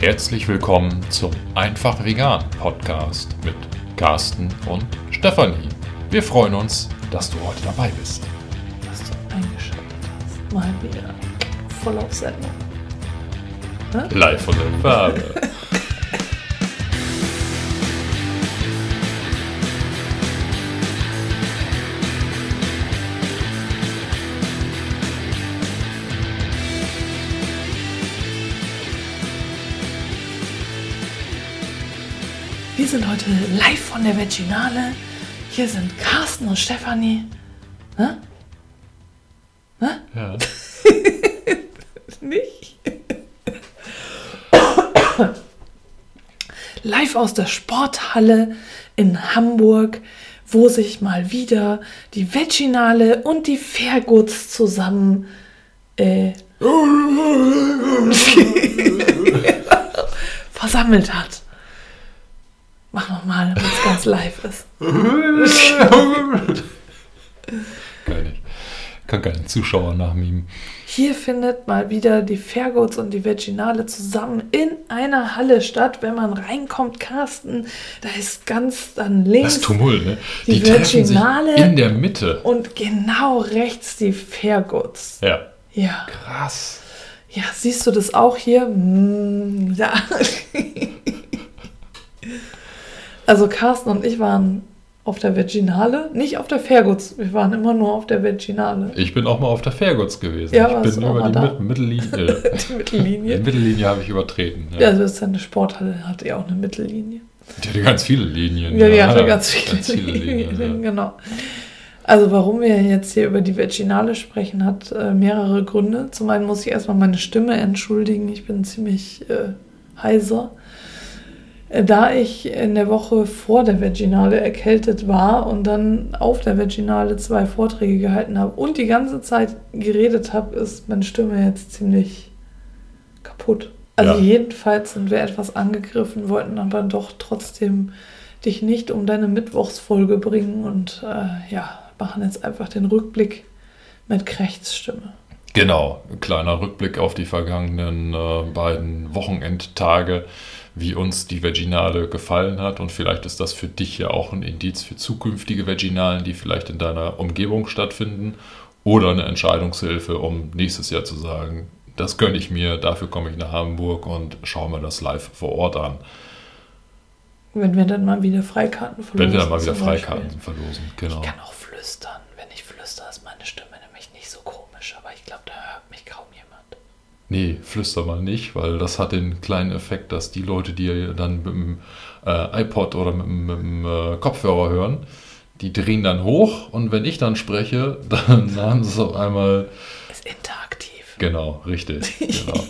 Herzlich willkommen zum Einfach Vegan Podcast mit Carsten und Stefanie. Wir freuen uns, dass du heute dabei bist. Dass du eingeschaltet hast. Mal wieder. Voll auf Sendung. Live von der Farbe. Wir sind heute live von der Veginale. Hier sind Carsten und Stefanie. Ne? ja. Nicht? Live aus der Sporthalle in Hamburg, wo sich mal wieder die Veginale und die Fairgoods zusammen äh, versammelt hat. Mach nochmal, damit es ganz live ist. Geil nicht. Kann keinen Zuschauer nachmimen. Hier findet mal wieder die Fairgoods und die Veginale zusammen in einer Halle statt. Wenn man reinkommt, Carsten, da ist ganz dann links Das Tumult, ne? die sich Virginale in der Mitte. und genau rechts die Fairgoods. Ja. Ja. Krass. Ja, siehst du das auch hier? Mm, ja. Also Carsten und ich waren auf der Veginale, nicht auf der Fairgoods. Wir waren immer nur auf der Veginale. Ich bin auch mal auf der Fairgoods gewesen. Ja, ich bin über die da? Mit Mittellinie. Die die Mittellinie. Mittellinie habe ich übertreten. Ja, also das ist ja eine Sporthalle, hat ja auch eine Mittellinie. Die hatte ganz viele Linien. Ja, die hatte ganz viele, Linien. Linien. ja. Genau. Also warum wir jetzt hier über die Veginale sprechen, hat äh, mehrere Gründe. Zum einen muss ich erstmal meine Stimme entschuldigen. Ich bin ziemlich äh, heiser. Äh, Da ich in der Woche vor der Veginale erkältet war und dann auf der Veginale zwei Vorträge gehalten habe und die ganze Zeit geredet habe, ist meine Stimme jetzt ziemlich kaputt. Also Ja. jedenfalls sind wir etwas angegriffen, wollten aber doch trotzdem dich nicht um deine Mittwochsfolge bringen und äh, ja, machen jetzt einfach den Rückblick mit Krechtsstimme. Genau, ein kleiner Rückblick auf die vergangenen äh, beiden Wochenendtage, wie uns die Veginale gefallen hat. Und vielleicht ist das für dich ja auch ein Indiz für zukünftige Veginalen, die vielleicht in deiner Umgebung stattfinden. Oder eine Entscheidungshilfe, um nächstes Jahr zu sagen, das gönne ich mir, dafür komme ich nach Hamburg und schaue mir das live vor Ort an. Wenn wir dann mal wieder Freikarten verlosen. Wenn wir dann mal wieder Beispiel. Freikarten verlosen. Genau. Ich kann auch flüstern. Wenn ich flüstere, ist meine Stimme nämlich nicht so komisch, aber ich glaube, da hört mich kaum jemand. Nee, flüster mal nicht, weil das hat den kleinen Effekt, dass die Leute, die dann mit dem äh, iPod oder mit, dem- mit dem äh, Kopfhörer hören, die drehen dann hoch und wenn ich dann spreche, dann haben sie es auf einmal. Ist interaktiv. Genau, richtig. Genau.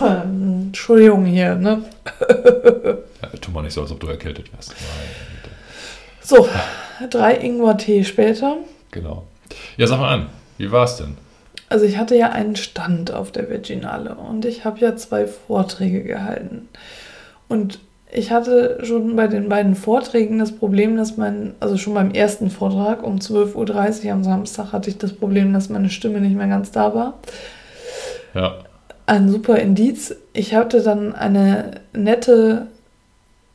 Entschuldigung hier, ne? Ja, tu mal nicht so, als ob du erkältet wärst. Nein. So, drei Ingwer-Tee später. Genau. Ja, sag mal an, wie war's denn? Also ich hatte ja einen Stand auf der Veginale und ich habe ja zwei Vorträge gehalten. Und ich hatte schon bei den beiden Vorträgen das Problem, dass mein, also schon beim ersten Vortrag um 12.30 Uhr am Samstag hatte ich das Problem, dass meine Stimme nicht mehr ganz da war. Ja, Ein super Indiz. Ich hatte dann eine nette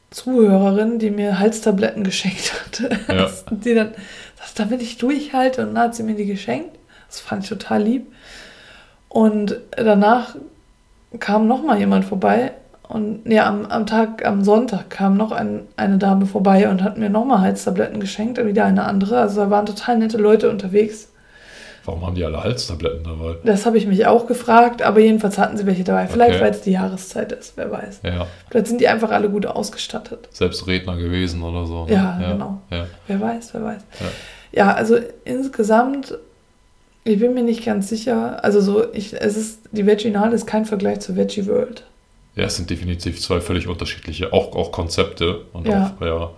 Zuhörerin, die mir Halstabletten geschenkt hatte. Ja. Die dann damit ich durchhalte und dann hat sie mir die geschenkt. Das fand ich total lieb. Und danach kam noch mal jemand vorbei und ja, am, am Tag, am Sonntag kam noch ein, eine Dame vorbei und hat mir noch mal Halstabletten geschenkt, wieder eine andere. Also da waren total nette Leute unterwegs. warum haben die alle Halstabletten dabei? Das habe ich mich auch gefragt, aber jedenfalls hatten sie welche dabei. Vielleicht, Okay. weil es die Jahreszeit ist, wer weiß. Ja, Vielleicht sind die einfach alle gut ausgestattet. selbst Redner gewesen oder so. ne? Ja, genau. Ja. Wer weiß, wer weiß. Ja. Ja, also insgesamt, ich bin mir nicht ganz sicher. Also so, ich, es ist, die Veginale ist kein Vergleich zur Veggie World. Ja, es sind definitiv zwei völlig unterschiedliche, auch, auch Konzepte und Ja. auch, ja,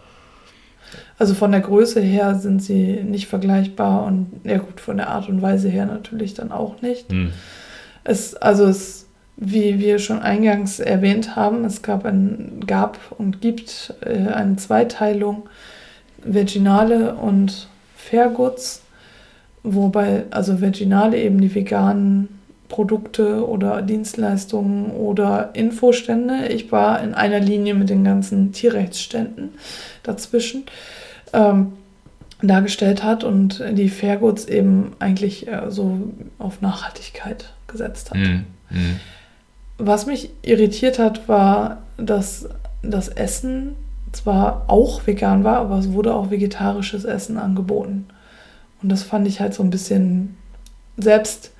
Also von der Größe her sind sie nicht vergleichbar und ja gut, von der Art und Weise her natürlich dann auch nicht. hm, Es, also es, wie wir schon eingangs erwähnt haben, es gab, ein, gab und gibt äh, eine Zweiteilung Veginale und Fairgoods, wobei also Veginale eben die veganen Produkte oder Dienstleistungen oder Infostände. Ich war in einer Linie mit den ganzen Tierrechtsständen dazwischen ähm, dargestellt hat und die Fairgoods eben eigentlich äh, so auf Nachhaltigkeit gesetzt hat. Mhm. Mhm. Was mich irritiert hat, war, dass das Essen zwar auch vegan war, aber es wurde auch vegetarisches Essen angeboten. Und das fand ich halt so ein bisschen, selbst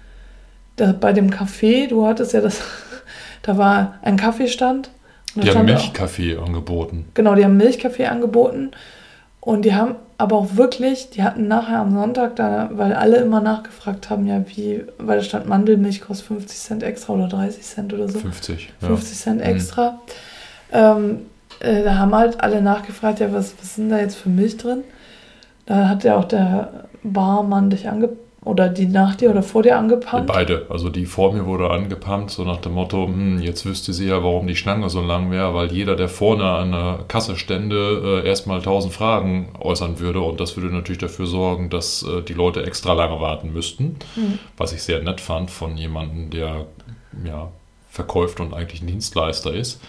da, bei dem Café, du hattest ja das, da war ein Kaffeestand. Die haben Milchkaffee angeboten. Genau, die haben Milchkaffee angeboten. Und die haben aber auch wirklich, die hatten nachher am Sonntag, da, weil alle immer nachgefragt haben, ja, wie, weil da stand Mandelmilch kostet 50 Cent extra oder 30 Cent oder so. 50. Ja. 50 Cent extra. Mhm. Ähm, äh, da haben halt alle nachgefragt, ja, was, was sind da jetzt für Milch drin? Da hat ja auch der Barmann dich angepasst oder die nach dir oder vor dir angepumpt? Beide. Also die vor mir wurde angepumpt, so nach dem Motto, hm, jetzt wüsste sie ja, warum die Schlange so lang wäre, weil jeder, der vorne an der Kasse stände, äh, erstmal tausend Fragen äußern würde und das würde natürlich dafür sorgen, dass äh, die Leute extra lange warten müssten. Mhm. Was ich sehr nett fand von jemandem, der ja, verkauft und eigentlich ein Dienstleister ist.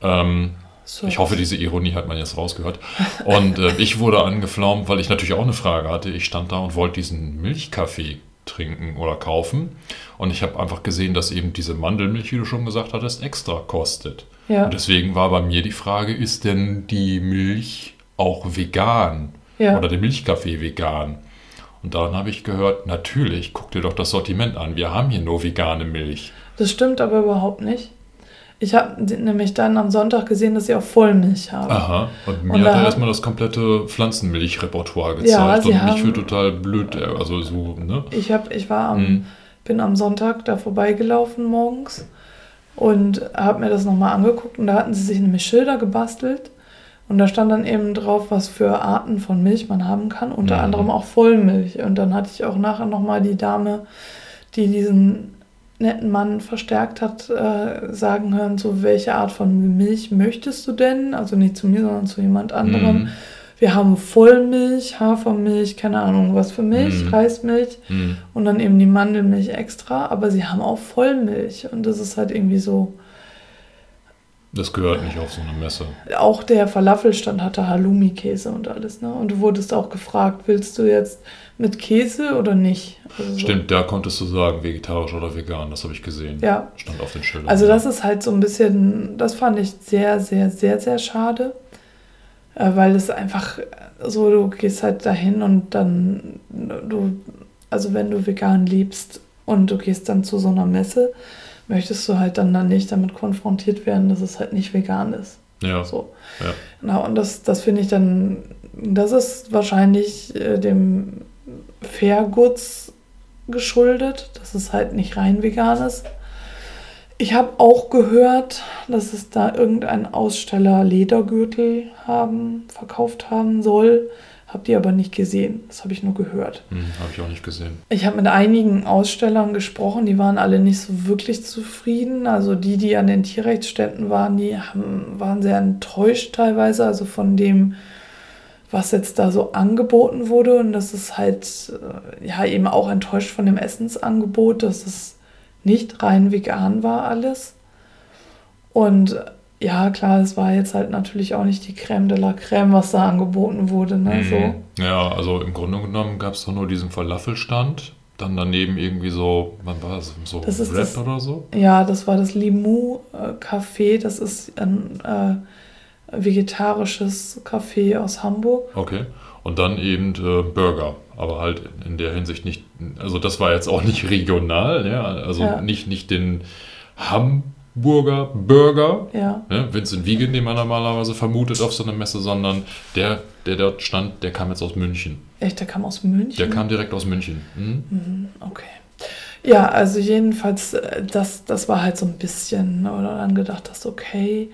Ähm, so. Ich hoffe, diese Ironie hat man jetzt rausgehört. Und äh, ich wurde angeflaumt, weil ich natürlich auch eine Frage hatte. Ich stand da und wollte diesen Milchkaffee trinken oder kaufen. Und ich habe einfach gesehen, dass eben diese Mandelmilch, wie du schon gesagt hattest, extra kostet. Ja. Und deswegen war bei mir die Frage, ist denn die Milch auch vegan? Ja. Oder der Milchkaffee vegan? Und dann habe ich gehört, natürlich, guck dir doch das Sortiment an. Wir haben hier nur vegane Milch. Das stimmt aber überhaupt nicht. Ich habe nämlich dann am Sonntag gesehen, dass sie auch Vollmilch haben. Aha, und mir und hat er erstmal das komplette Pflanzenmilch-Repertoire gezeigt. Ja, und mich für total blöd, äh, also so, ne? Ich, hab, ich war am, hm. bin am Sonntag da vorbeigelaufen morgens und habe mir das nochmal angeguckt und da hatten sie sich nämlich Schilder gebastelt. Und da stand dann eben drauf, was für Arten von Milch man haben kann, unter mhm. anderem auch Vollmilch. Und dann hatte ich auch nachher nochmal die Dame, die diesen netten Mann verstärkt hat äh, sagen hören, so welche Art von Milch möchtest du denn? Also nicht zu mir, sondern zu jemand anderem. Mm. Wir haben Vollmilch, Hafermilch, keine Ahnung was für Milch, mm. Reismilch mm. und dann eben die Mandelmilch extra, aber sie haben auch Vollmilch und das ist halt irgendwie so. Das gehört nicht auf so eine Messe. Auch der Falafelstand hatte Halloumi-Käse und alles, ne? Und du wurdest auch gefragt, willst du jetzt mit Käse oder nicht? Also Stimmt, so. da konntest du sagen, vegetarisch oder vegan, das habe ich gesehen. Ja. Stand auf den Schildern. Also das ist halt so ein bisschen, das fand ich sehr, sehr, sehr, sehr schade. Äh, weil es einfach so, du gehst halt dahin und dann, du, also wenn du vegan lebst und du gehst dann zu so einer Messe, möchtest du halt dann, dann nicht damit konfrontiert werden, dass es halt nicht vegan ist. Ja. So. Ja. Genau, und das, das finde ich dann, das ist wahrscheinlich äh, dem Fairgoods geschuldet, dass es halt nicht rein vegan ist. Ich habe auch gehört, dass es da irgendein Aussteller Ledergürtel haben, verkauft haben soll. Habe die aber nicht gesehen. Das habe ich nur gehört. Hm, habe ich auch nicht gesehen. Ich habe mit einigen Ausstellern gesprochen, die waren alle nicht so wirklich zufrieden. Also die, die an den Tierrechtsständen waren, die haben, waren sehr enttäuscht teilweise. Also von dem, was jetzt da so angeboten wurde. Und das ist halt äh, ja eben auch enttäuscht von dem Essensangebot, dass es nicht rein vegan war alles. Und ja, klar, es war jetzt halt natürlich auch nicht die Crème de la Crème, was da angeboten wurde. Ne? Mhm. So. Ja, also im Grunde genommen gab es doch nur diesen Falafelstand. Dann daneben irgendwie so, wann war das? So das Rap das, oder so? Ja, das war das Limou Café. Das ist ein äh, vegetarisches Café aus Hamburg. Okay. Und dann eben äh, Burger, aber halt in der Hinsicht nicht, also das war jetzt auch nicht regional, ja? also ja. Nicht, nicht den Hamburger Burger, ja. ne? Vincent Wiegen, den man normalerweise vermutet auf so einer Messe, sondern der, der dort stand, der kam jetzt aus München. Echt, der kam aus München? Der kam direkt aus München. Mhm. Mhm, okay. Ja, also jedenfalls, äh, das, das war halt so ein bisschen, oder dann gedacht hast, okay,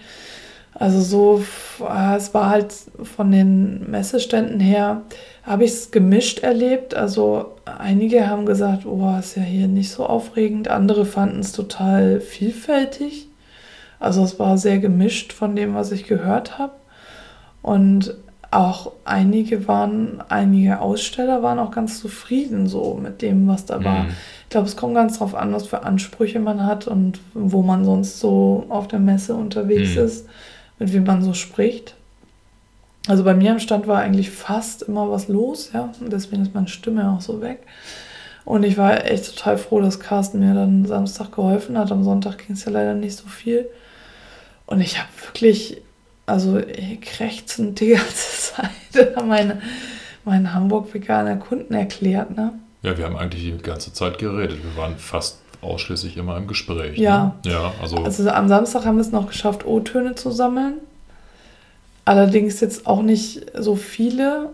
also so, äh, es war halt von den Messeständen her, habe ich es gemischt erlebt. Also einige haben gesagt, oh, ist ja hier nicht so aufregend. Andere fanden es total vielfältig. Also es war sehr gemischt von dem, was ich gehört habe. Und auch einige waren, einige Aussteller waren auch ganz zufrieden so mit dem, was da war. Mhm. Ich glaube, es kommt ganz drauf an, was für Ansprüche man hat und wo man sonst so auf der Messe unterwegs Mhm. ist, mit wem man so spricht. Also bei mir am Stand war eigentlich fast immer was los, ja. Und deswegen ist meine Stimme auch so weg. Und ich war echt total froh, dass Carsten mir dann Samstag geholfen hat. Am Sonntag ging es ja leider nicht so viel. Und ich habe wirklich, also krächzend die ganze Zeit meine, meinen Hamburg-veganer Kunden erklärt, ne? Ja, wir haben eigentlich die ganze Zeit geredet. Wir waren fast ausschließlich immer im Gespräch. Ja. Ne? Ja, also, Also am Samstag haben wir es noch geschafft, O-Töne zu sammeln. Allerdings jetzt auch nicht so viele.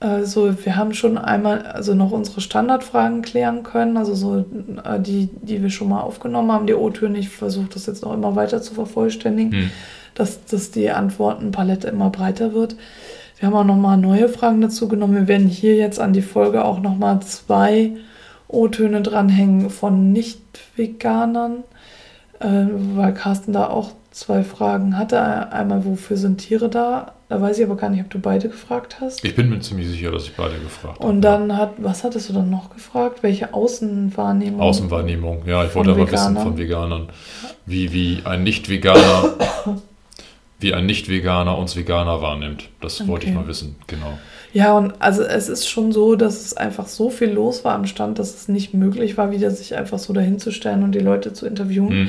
Also wir haben schon einmal also noch unsere Standardfragen klären können, also so äh, die, die wir schon mal aufgenommen haben, die O-Töne. Ich versuche das jetzt noch immer weiter zu vervollständigen, hm. dass, dass die Antwortenpalette immer breiter wird. Wir haben auch nochmal neue Fragen dazu genommen. Wir werden hier jetzt an die Folge auch nochmal zwei O-Töne dranhängen von Nicht-Veganern, äh, weil Carsten da auch zwei Fragen hatte. Einmal, wofür sind Tiere da? Da weiß ich aber gar nicht, ob du beide gefragt hast. ich bin mir ziemlich sicher, dass ich beide gefragt habe. Und dann hat, was hattest du dann noch gefragt? Welche Außenwahrnehmung? Außenwahrnehmung, ja, ich wollte aber wissen von Veganern, wie, wie ein Nicht-Veganer, wie ein Nicht-Veganer uns Veganer wahrnimmt. Das wollte ich Okay. mal wissen, genau. Ja, und also es ist schon so, dass es einfach so viel los war am Stand, dass es nicht möglich war, wieder sich einfach so dahinzustellen und die Leute zu interviewen. Hm.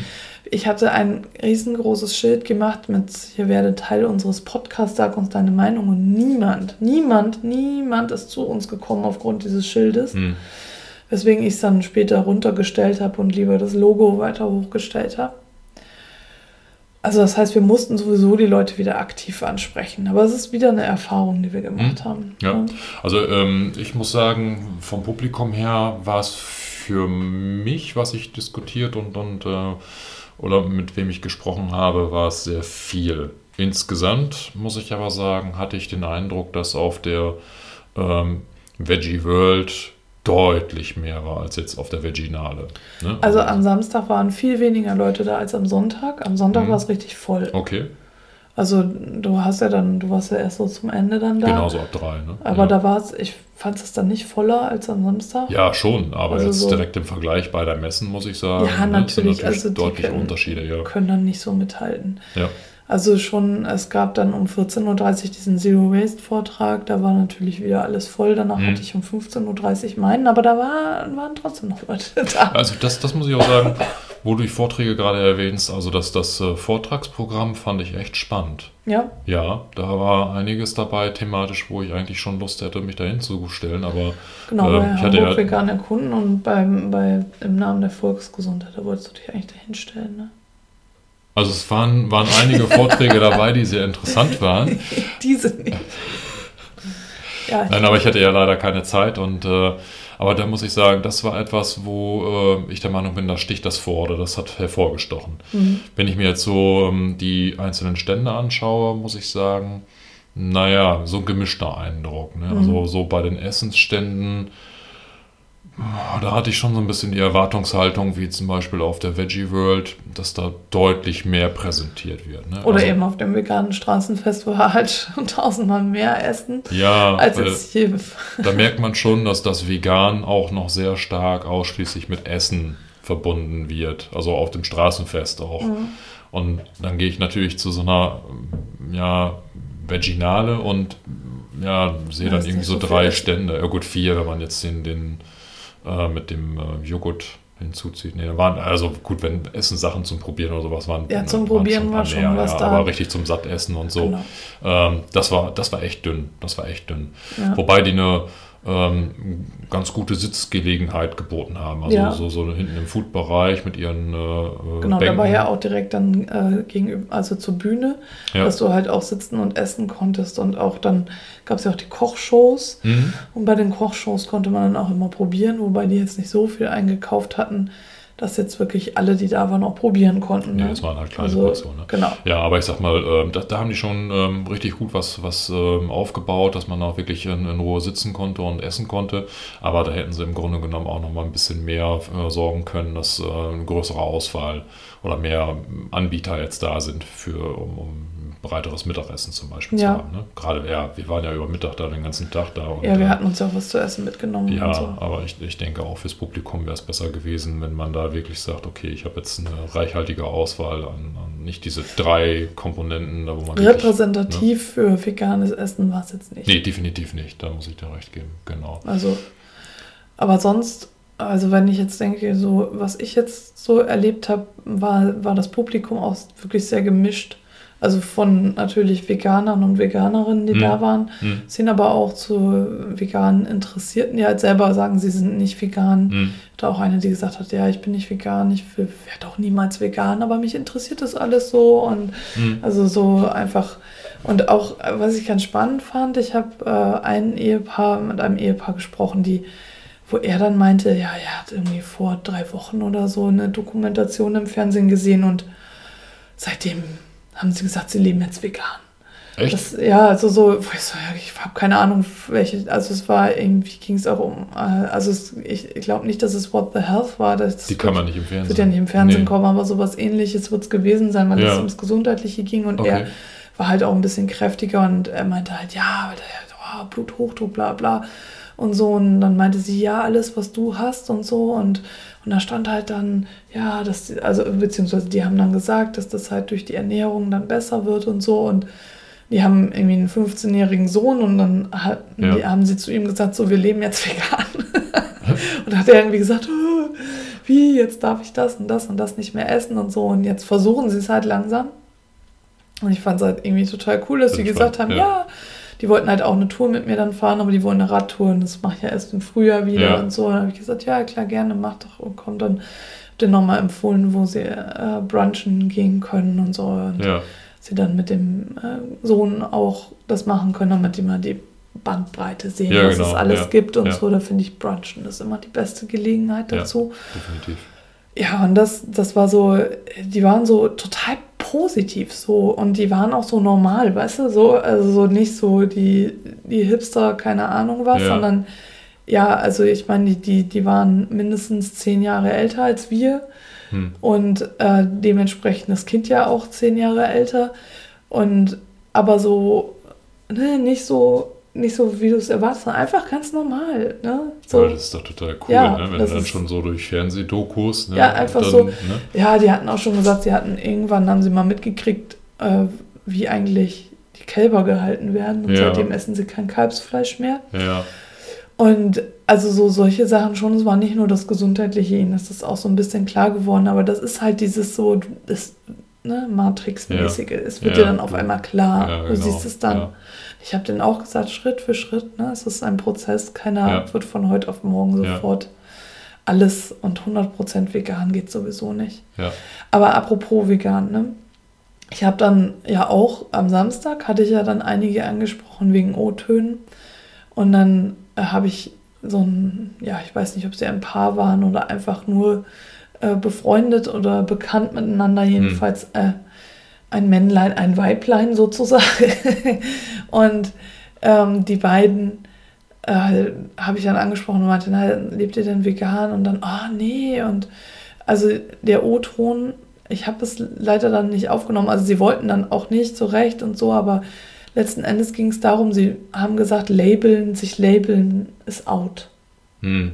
Ich hatte ein riesengroßes Schild gemacht mit, hier werde Teil unseres Podcasts, sag uns deine Meinung. Und niemand, niemand, niemand ist zu uns gekommen aufgrund dieses Schildes. Hm. Weswegen ich es dann später runtergestellt habe und lieber das Logo weiter hochgestellt habe. Also das heißt, wir mussten sowieso die Leute wieder aktiv ansprechen. Aber es ist wieder eine Erfahrung, die wir gemacht haben. Hm. Ja. Also ähm, ich muss sagen, vom Publikum her war es für mich, was ich diskutiert und, und äh, oder mit wem ich gesprochen habe, war es sehr viel. Insgesamt muss ich aber sagen, hatte ich den Eindruck, dass auf der ähm, Veggie World deutlich mehr war als jetzt auf der Veginale. Ne? Also am Samstag waren viel weniger Leute da als am Sonntag. Am Sonntag Mhm. war es richtig voll. Okay, Also du hast ja dann, du warst ja erst so zum Ende dann da. genauso ab drei. Ne? Aber ja. da war es, ich fand es dann nicht voller als am Samstag. Ja, schon, aber Also jetzt so- direkt im Vergleich bei der Messen muss ich sagen, Ja, ne, sind natürlich, also deutliche können- Unterschiede, ja. Können dann nicht so mithalten. ja. Also schon, es gab dann um 14.30 Uhr diesen Zero Waste Vortrag, da war natürlich wieder alles voll. Danach Mhm. hatte ich um 15.30 Uhr meinen, aber da war, waren trotzdem noch Leute da. Also das, das muss ich auch sagen, wo du die Vorträge gerade erwähnst, also das, das äh, Vortragsprogramm fand ich echt spannend. Ja, Ja, da war einiges dabei thematisch, wo ich eigentlich schon Lust hätte, mich dahin zu stellen, aber genau, Ähm, bei ich hatte ja- vegan erkunden und beim, bei, im Namen der Volksgesundheit, da wolltest du dich eigentlich dahin stellen, ne? Also es waren, waren einige Vorträge dabei, die sehr interessant waren. Diese nicht. Ja, Nein, aber ich hatte ja leider keine Zeit und äh, aber da muss ich sagen, das war etwas, wo äh, ich der Meinung bin, da sticht das vor oder das hat hervorgestochen. Mhm. Wenn ich mir jetzt so ähm, die einzelnen Stände anschaue, muss ich sagen, naja, so ein gemischter Eindruck. Ne? Mhm. Also so bei den Essensständen, da hatte ich schon so ein bisschen die Erwartungshaltung, wie zum Beispiel auf der Veggie World, dass da deutlich mehr präsentiert wird. Ne? oder also, eben auf dem veganen Straßenfest, wo wir halt schon tausendmal mehr essen, Ja, als jetzt hier. da merkt man schon, dass das Vegan auch noch sehr stark ausschließlich mit Essen verbunden wird. Also auf dem Straßenfest auch. Mhm. Und dann gehe ich natürlich zu so einer ja, Veginale und ja, sehe dann irgendwie so so drei. Stände. Ja gut, vier, wenn man jetzt den, den äh, mit dem äh, Joghurt hinzuzieht. Nee, da waren, also gut, wenn Essen-Sachen zum Probieren oder sowas waren. Ja, zum waren Probieren war schon mehr, was ja, da. Aber richtig zum Sattessen und so. Genau. Ähm, das, war, das war echt dünn. Das war echt dünn. Ja. Wobei die eine ähm, ganz gute Sitzgelegenheit geboten haben. Also Ja. so, so hinten im Food-Bereich mit ihren äh, Genau, Bänken. da war ja auch direkt dann äh, gegenüber, also zur Bühne, Ja. dass du halt auch sitzen und essen konntest und auch dann gab es ja auch die Kochshows Mhm. und bei den Kochshows konnte man dann auch immer probieren, wobei die jetzt nicht so viel eingekauft hatten, dass jetzt wirklich alle, die da waren, auch probieren konnten. Ne? das waren halt kleine also, Portionen. Ne? Genau. Ja, aber ich sag mal, ähm, da, da haben die schon ähm, richtig gut was, was ähm, aufgebaut, dass man auch wirklich in, in Ruhe sitzen konnte und essen konnte. Aber da hätten sie im Grunde genommen auch noch mal ein bisschen mehr äh, sorgen können, dass äh, eine größere Auswahl oder mehr Anbieter jetzt da sind, für, um, um breiteres Mittagessen zum Beispiel Ja. zu haben. Ne? Gerade, ja, wir waren ja über Mittag da den ganzen Tag da. Und, Ja, wir äh, hatten uns ja auch was zu essen mitgenommen ja, so. aber ich, ich denke auch fürs Publikum wäre es besser gewesen, wenn man da wirklich sagt, okay, ich habe jetzt eine reichhaltige Auswahl an, an nicht diese drei Komponenten, da wo man wirklich- Repräsentativ für veganes Essen war es jetzt nicht. Ne? Nee, definitiv nicht, da muss ich dir recht geben, genau. Also, aber sonst, also wenn ich jetzt denke, so was ich jetzt so erlebt habe, war, war das Publikum auch wirklich sehr gemischt. Also von natürlich Veganern und Veganerinnen, die Hm. da waren, Hm. sind aber auch zu veganen Interessierten, die halt selber sagen, sie sind nicht vegan. Hm. Da auch eine, die gesagt hat, ja, ich bin nicht vegan, ich werde auch niemals vegan, aber mich interessiert das alles so und Hm. also so einfach. Und auch, was ich ganz spannend fand, ich habe äh, ein Ehepaar mit einem Ehepaar gesprochen, die, wo er dann meinte, ja, er hat irgendwie vor drei Wochen oder so eine Dokumentation im Fernsehen gesehen und seitdem haben sie gesagt, sie leben jetzt vegan. Echt? Das, ja, also so, ich so, ja, ich habe keine Ahnung, welche, also es war irgendwie, ging es auch um, äh, also es, ich, ich glaube nicht, dass es What the Health war. Das Die kann man nicht im Fernsehen. wird ja nicht im Fernsehen Nee. kommen, aber sowas ähnliches wird es gewesen sein, weil es Ja. ums Gesundheitliche ging und Okay. er war halt auch ein bisschen kräftiger und er meinte halt, ja, weil der, oh, Bluthochdruck, bla bla und so. Und dann meinte sie, ja, alles, was du hast und so. Und, und da stand halt dann, ja, dass, also beziehungsweise die haben dann gesagt, dass das halt durch die Ernährung dann besser wird und so. Und die haben irgendwie einen 15-jährigen Sohn und dann hat, Ja. die, haben sie zu ihm gesagt, so, wir leben jetzt vegan. und da hat er irgendwie gesagt, "Oh, wie, jetzt darf ich das und das und das nicht mehr essen und so. Und jetzt versuchen sie es halt langsam. Und ich fand es halt irgendwie total cool, dass Das ist gesagt spannend, haben, ja. ja. Die wollten halt auch eine Tour mit mir dann fahren, aber die wollen eine Radtour und das mache ich ja erst im Frühjahr wieder Ja. und so. Und dann habe ich gesagt, ja, klar, gerne, mach doch und komm dann. Hab denen nochmal empfohlen, wo sie äh, brunchen gehen können und so. Und Ja, sie dann mit dem äh, Sohn auch das machen können, damit die mal die Bandbreite sehen, Ja, was genau, es alles ja, gibt und ja. so. Da finde ich Brunchen ist immer die beste Gelegenheit Ja. dazu. definitiv. Ja, und das, das war so, die waren so total positiv so und die waren auch so normal, weißt du, so, also so nicht so die, die Hipster, keine Ahnung was, Ja. sondern ja, also ich meine, die, die, die waren mindestens zehn Jahre älter als wir Hm. und äh, dementsprechend das Kind ja auch zehn Jahre älter und aber so, ne, nicht so, nicht so, wie du es erwartest, sondern einfach ganz normal, ne, so. Aber das ist doch total cool, Ja, ne? wenn du dann ist- schon so durch Fernsehdokus, ne? Ja, einfach dann, so. Ne? Ja, die hatten auch schon gesagt, sie hatten irgendwann haben sie mal mitgekriegt, äh, wie eigentlich die Kälber gehalten werden. Und Ja. seitdem essen sie kein Kalbsfleisch mehr. Ja, Und also so solche Sachen schon, es war nicht nur das Gesundheitliche, ihnen ist das auch so ein bisschen klar geworden, aber das ist halt dieses so, das ne, Matrix-mäßige. Es wird Ja. dir dann auf einmal klar. Ja, du genau. siehst es dann. Ich habe denen auch gesagt, Schritt für Schritt, ne? Es ist ein Prozess, keiner Ja. wird von heute auf morgen sofort alles und 100% vegan geht sowieso nicht. ja. Aber apropos vegan, ne? Ich habe dann ja auch am Samstag hatte ich ja dann einige angesprochen wegen O-Tönen. Und dann äh, habe ich so ein, ja, ich weiß nicht, ob sie ein Paar waren oder einfach nur äh, befreundet oder bekannt miteinander, jedenfalls äh, ein Männlein, ein Weiblein sozusagen. und ähm, die beiden äh, habe ich dann angesprochen und meinte, na, lebt ihr denn vegan? Und dann, ah, nee. Und also der O-Ton, ich habe es leider dann nicht aufgenommen. Also sie wollten dann auch nicht so recht und so, aber letzten Endes ging es darum, sie haben gesagt, labeln, sich labeln ist out. Hm.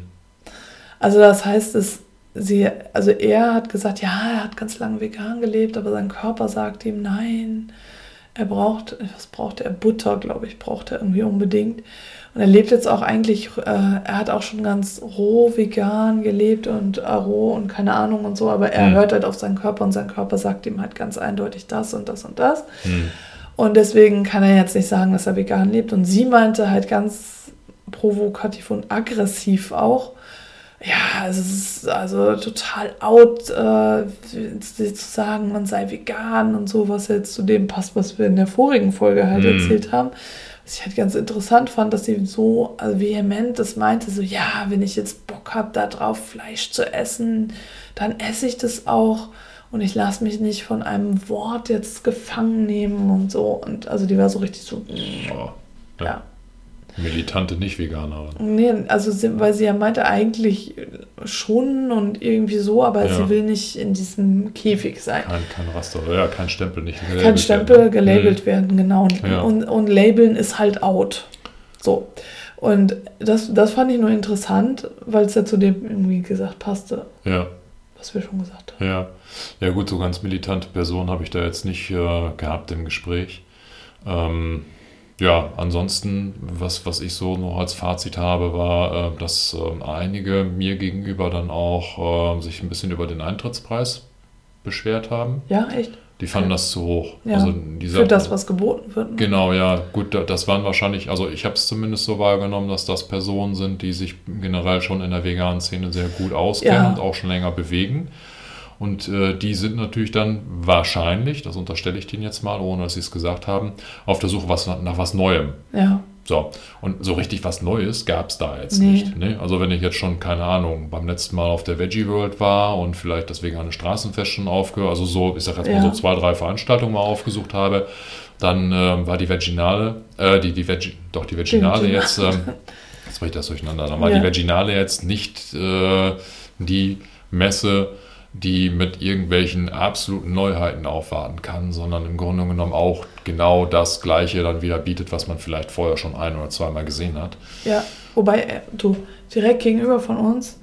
Also das heißt, es, sie, also er hat gesagt, ja, er hat ganz lange vegan gelebt, aber sein Körper sagt ihm, nein, er braucht, was braucht er? Butter, glaube ich, braucht er irgendwie unbedingt. Und er lebt jetzt auch eigentlich, äh, er hat auch schon ganz roh vegan gelebt und äh, roh und keine Ahnung und so, aber er Hm. hört halt auf seinen Körper und sein Körper sagt ihm halt ganz eindeutig das und das und das. Hm. Und deswegen kann er jetzt nicht sagen, dass er vegan lebt. Und sie meinte halt ganz provokativ und aggressiv auch, ja, es ist also total out, äh, zu sagen, man sei vegan und so, was jetzt zu dem passt, was wir in der vorigen Folge halt Mhm. erzählt haben. Was ich halt ganz interessant fand, dass sie so also vehement das meinte, so, ja, wenn ich jetzt Bock habe, da drauf Fleisch zu essen, dann esse ich das auch und ich lasse mich nicht von einem Wort jetzt gefangen nehmen und so. Und also die war so richtig so, Oh. ja. Militante Nicht-Veganerin. Nee, also sie, weil sie ja meinte, eigentlich schon und irgendwie so, aber Ja. sie will nicht in diesem Käfig sein. Kein, kein Raster, ja, kein Stempel, nicht Kein gelabelt Stempel werden. gelabelt werden, genau. Und, Ja. und, und labeln ist halt out. So. Und das, das fand ich nur interessant, weil es ja zu dem irgendwie gesagt passte, Mhm. Ja, was wir schon gesagt haben. ja. Ja gut, so ganz militante Person habe ich da jetzt nicht äh, gehabt im Gespräch. Ähm, ja, ansonsten, was, was ich so noch als Fazit habe, war, äh, dass äh, einige mir gegenüber dann auch äh, sich ein bisschen über den Eintrittspreis beschwert haben. Ja, echt? Die fanden das zu hoch. Ja. Also dieser, Für das, was geboten wird. ne? Genau, ja, gut, da- das waren wahrscheinlich, also ich habe es zumindest so wahrgenommen, dass das Personen sind, die sich generell schon in der veganen Szene sehr gut auskennen Ja. und auch schon länger bewegen. Und äh, die sind natürlich dann wahrscheinlich, das unterstelle ich denen jetzt mal, ohne dass sie es gesagt haben, auf der Suche was, nach was Neuem. Ja, So, und so richtig was Neues gab es da jetzt Nee. nicht. Ne? Also wenn ich jetzt schon, keine Ahnung, beim letzten Mal auf der Veggie World war und vielleicht das vegane Straßenfest schon aufgehört, also so, ich sag jetzt mal Ja. so zwei, drei Veranstaltungen mal aufgesucht habe, dann ähm, war die Veginale, äh, die, die Veggie, doch die Veginale Veginale. jetzt, ähm, jetzt bringe ich das durcheinander, dann war Ja. die Veginale jetzt nicht äh, die Messe, die mit irgendwelchen absoluten Neuheiten aufwarten kann, sondern im Grunde genommen auch genau das Gleiche dann wieder bietet, was man vielleicht vorher schon ein oder zweimal gesehen hat. ja. Wobei, äh, du, direkt gegenüber von uns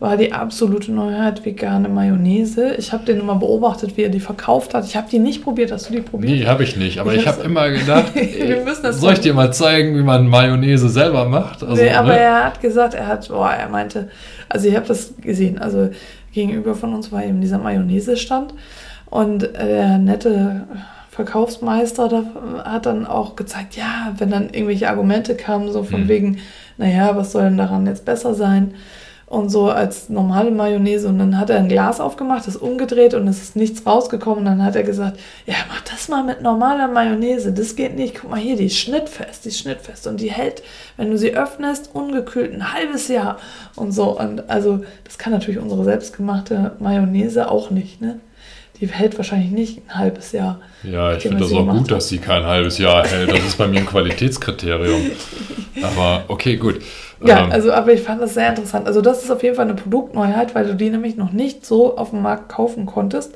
war die absolute Neuheit vegane Mayonnaise. Ich habe den immer beobachtet, wie er die verkauft hat. Ich habe die nicht probiert. Hast du die probiert? Nee, habe ich nicht, aber Ich ich, habe immer gedacht, Wir müssen das soll ich dir mal zeigen, wie man Mayonnaise selber macht? Also, nee, aber ne? er hat gesagt, er hat, boah, er meinte, also ich habe das gesehen, also gegenüber von uns war eben dieser Mayonnaise-Stand und äh, der nette Verkaufsmeister da, hat dann auch gezeigt, ja, wenn dann irgendwelche Argumente kamen, so von Hm. wegen, naja, was soll denn daran jetzt besser sein? Und so als normale Mayonnaise. Und dann hat er ein Glas aufgemacht, das umgedreht und es ist nichts rausgekommen. Und dann hat er gesagt, ja, mach das mal mit normaler Mayonnaise. Das geht nicht. Guck mal hier, die ist schnittfest, die ist schnittfest. Und die hält, wenn du sie öffnest, ungekühlt ein halbes Jahr. Und so. Und also, das kann natürlich unsere selbstgemachte Mayonnaise auch nicht, ne? Die hält wahrscheinlich nicht ein halbes Jahr. Ja, ich finde das auch gut, hat. dass sie kein halbes Jahr hält. Das ist bei mir ein Qualitätskriterium. Aber okay, gut. Ja, Ähm, also, aber ich fand das sehr interessant. Also, das ist auf jeden Fall eine Produktneuheit, weil du die nämlich noch nicht so auf dem Markt kaufen konntest.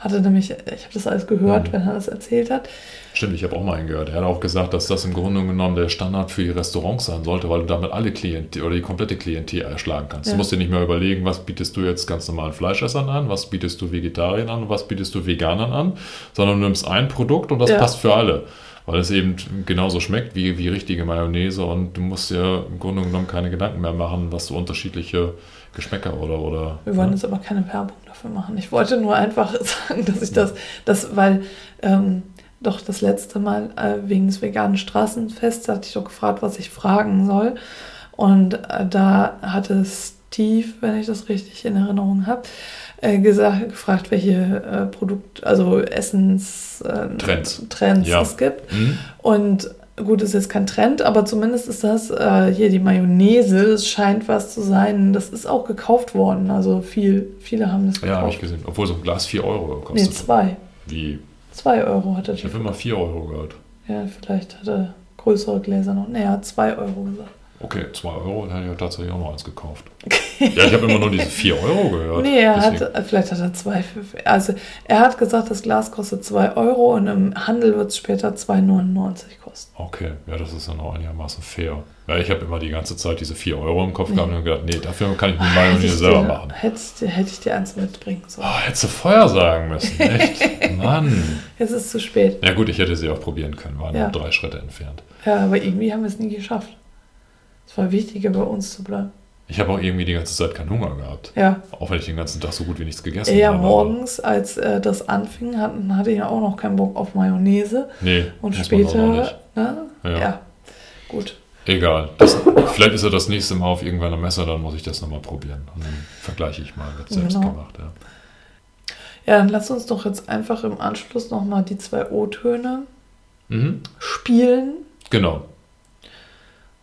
Hatte nämlich, ich habe das alles gehört, Mhm. wenn er das erzählt hat. Stimmt, ich habe auch mal einen gehört. Er hat auch gesagt, dass das im Grunde genommen der Standard für die Restaurants sein sollte, weil du damit alle Klientel oder die komplette Klientel erschlagen kannst. Ja. Du musst dir nicht mehr überlegen, was bietest du jetzt ganz normalen Fleischessern an, was bietest du Vegetariern an was bietest du Veganern an, sondern du nimmst ein Produkt und das Ja. passt für alle. Weil es eben genauso schmeckt wie, wie richtige Mayonnaise und du musst dir im Grunde genommen keine Gedanken mehr machen, was so unterschiedliche Geschmäcker oder. oder Wir wollen ne? jetzt aber keine Werbung dafür machen. Ich wollte nur einfach sagen, dass ich das, das weil ähm, doch das letzte Mal äh, wegen des veganen Straßenfests hatte ich doch gefragt, was ich fragen soll. Und äh, da hatte Steve, wenn ich das richtig in Erinnerung habe, äh, gesagt, gefragt, welche äh, Produkt, also Essens äh, Trends. Trends Ja. es gibt. Hm? Und gut, ist jetzt kein Trend, aber zumindest ist das äh, hier die Mayonnaise. Es scheint was zu sein. Das ist auch gekauft worden. Also viel, viele haben das Ja, habe ich gekauft. gesehen. Obwohl so ein Glas 4 Euro nee, kostet. zwei. Wie? Zwei Euro hat er. Ich habe immer 4 Euro gehört. Ja, vielleicht hat er größere Gläser noch. Nee, er hat zwei Euro gesagt. Okay, 2 Euro, dann hätte ich tatsächlich auch noch eins gekauft. ja, ich habe immer nur diese 4 Euro gehört. Nee, er Deswegen- hat, vielleicht hat er zwei. für- Also, er hat gesagt, das Glas kostet zwei Euro und im Handel wird es später 2,99 kosten. Okay, ja, das ist dann auch einigermaßen fair. Ja, ich habe immer die ganze Zeit diese 4 Euro im Kopf gehabt und gedacht, nee, dafür kann ich mir Hätte Mayonnaise selber dir, machen. hättest, hätte ich dir eins mitbringen sollen. Oh, hättest du vorher sagen müssen, echt? Mann. Jetzt ist es zu spät. Ja gut, ich hätte sie auch probieren können, war Ja. nur drei Schritte entfernt. Ja, aber irgendwie haben wir es nie geschafft. Es war wichtiger, bei uns zu bleiben. Ich habe auch irgendwie die ganze Zeit keinen Hunger gehabt. Ja, Auch wenn ich den ganzen Tag so gut wie nichts gegessen ja habe. aber- morgens, als äh, das anfing, hatten, hatte ich ja auch noch keinen Bock auf Mayonnaise. Nee, Und später, ne? Ja. Ja. gut. Egal. Das, vielleicht ist er das nächste Mal auf irgendeiner Messe, dann muss ich das nochmal probieren. Und dann vergleiche ich mal, wird selbst Genau. gemacht. Ja. Ja, dann lass uns doch jetzt einfach im Anschluss nochmal die zwei O-Töne Mhm. spielen, Genau.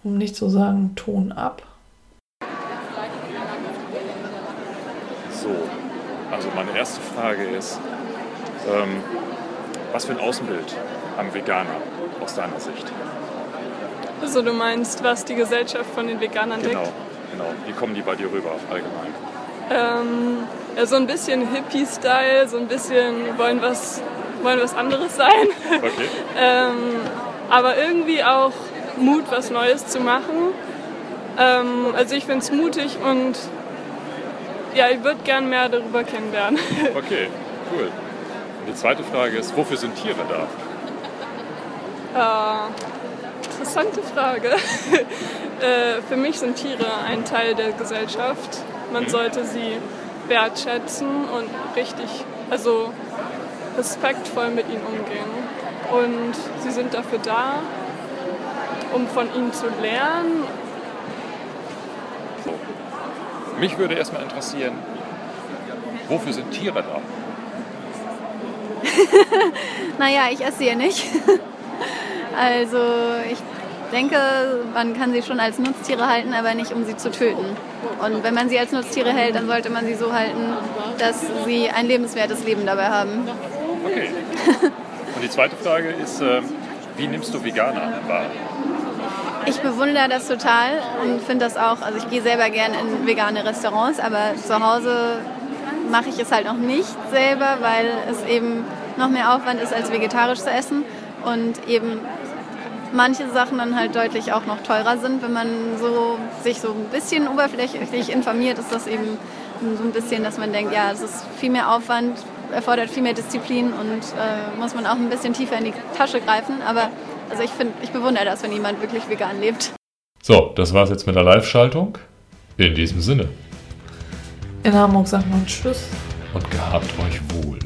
Um nicht zu sagen Ton ab. So, also meine erste Frage ist, ähm, was für ein Außenbild haben Veganer aus deiner Sicht? Also du meinst, was die Gesellschaft von den Veganern Genau, denkt? genau. Wie kommen die bei dir rüber allgemein? Ähm, ja, so ein bisschen Hippie-Style, so ein bisschen wollen was, wollen was anderes sein. Okay. ähm, aber irgendwie auch Mut, was Neues zu machen. Ähm, also ich finde es mutig und ja, ich würde gern mehr darüber kennenlernen. Okay, cool. Und die zweite Frage ist, wofür sind Tiere da? Äh, interessante Frage. äh, für mich sind Tiere ein Teil der Gesellschaft. Man sollte sie wertschätzen und richtig, also respektvoll mit ihnen umgehen. Und sie sind dafür da, um von ihnen zu lernen. So. Mich würde erstmal interessieren, wofür sind Tiere da? Naja, ich esse sie ja nicht. Also ich denke, man kann sie schon als Nutztiere halten, aber nicht um sie zu töten. Und wenn man sie als Nutztiere hält, dann sollte man sie so halten, dass sie ein lebenswertes Leben dabei haben. Okay. Und die zweite Frage ist, äh, wie nimmst du Veganer wahr? Ich bewundere das total und finde das auch, also ich gehe selber gerne in vegane Restaurants, aber zu Hause mache ich es halt noch nicht selber, weil es eben noch mehr Aufwand ist, als vegetarisch zu essen und eben manche Sachen dann halt deutlich auch noch teurer sind. Wenn man so, sich so ein bisschen oberflächlich informiert, ist das eben so ein bisschen, dass man denkt, ja, es ist viel mehr Aufwand, erfordert viel mehr Disziplin und äh, muss man auch ein bisschen tiefer in die Tasche greifen. Aber also ich finde, ich bewundere das, wenn jemand wirklich vegan lebt. So, das war's jetzt mit der Live-Schaltung. In diesem Sinne In Hamburg sagt man Tschüss. und gehabt euch wohl.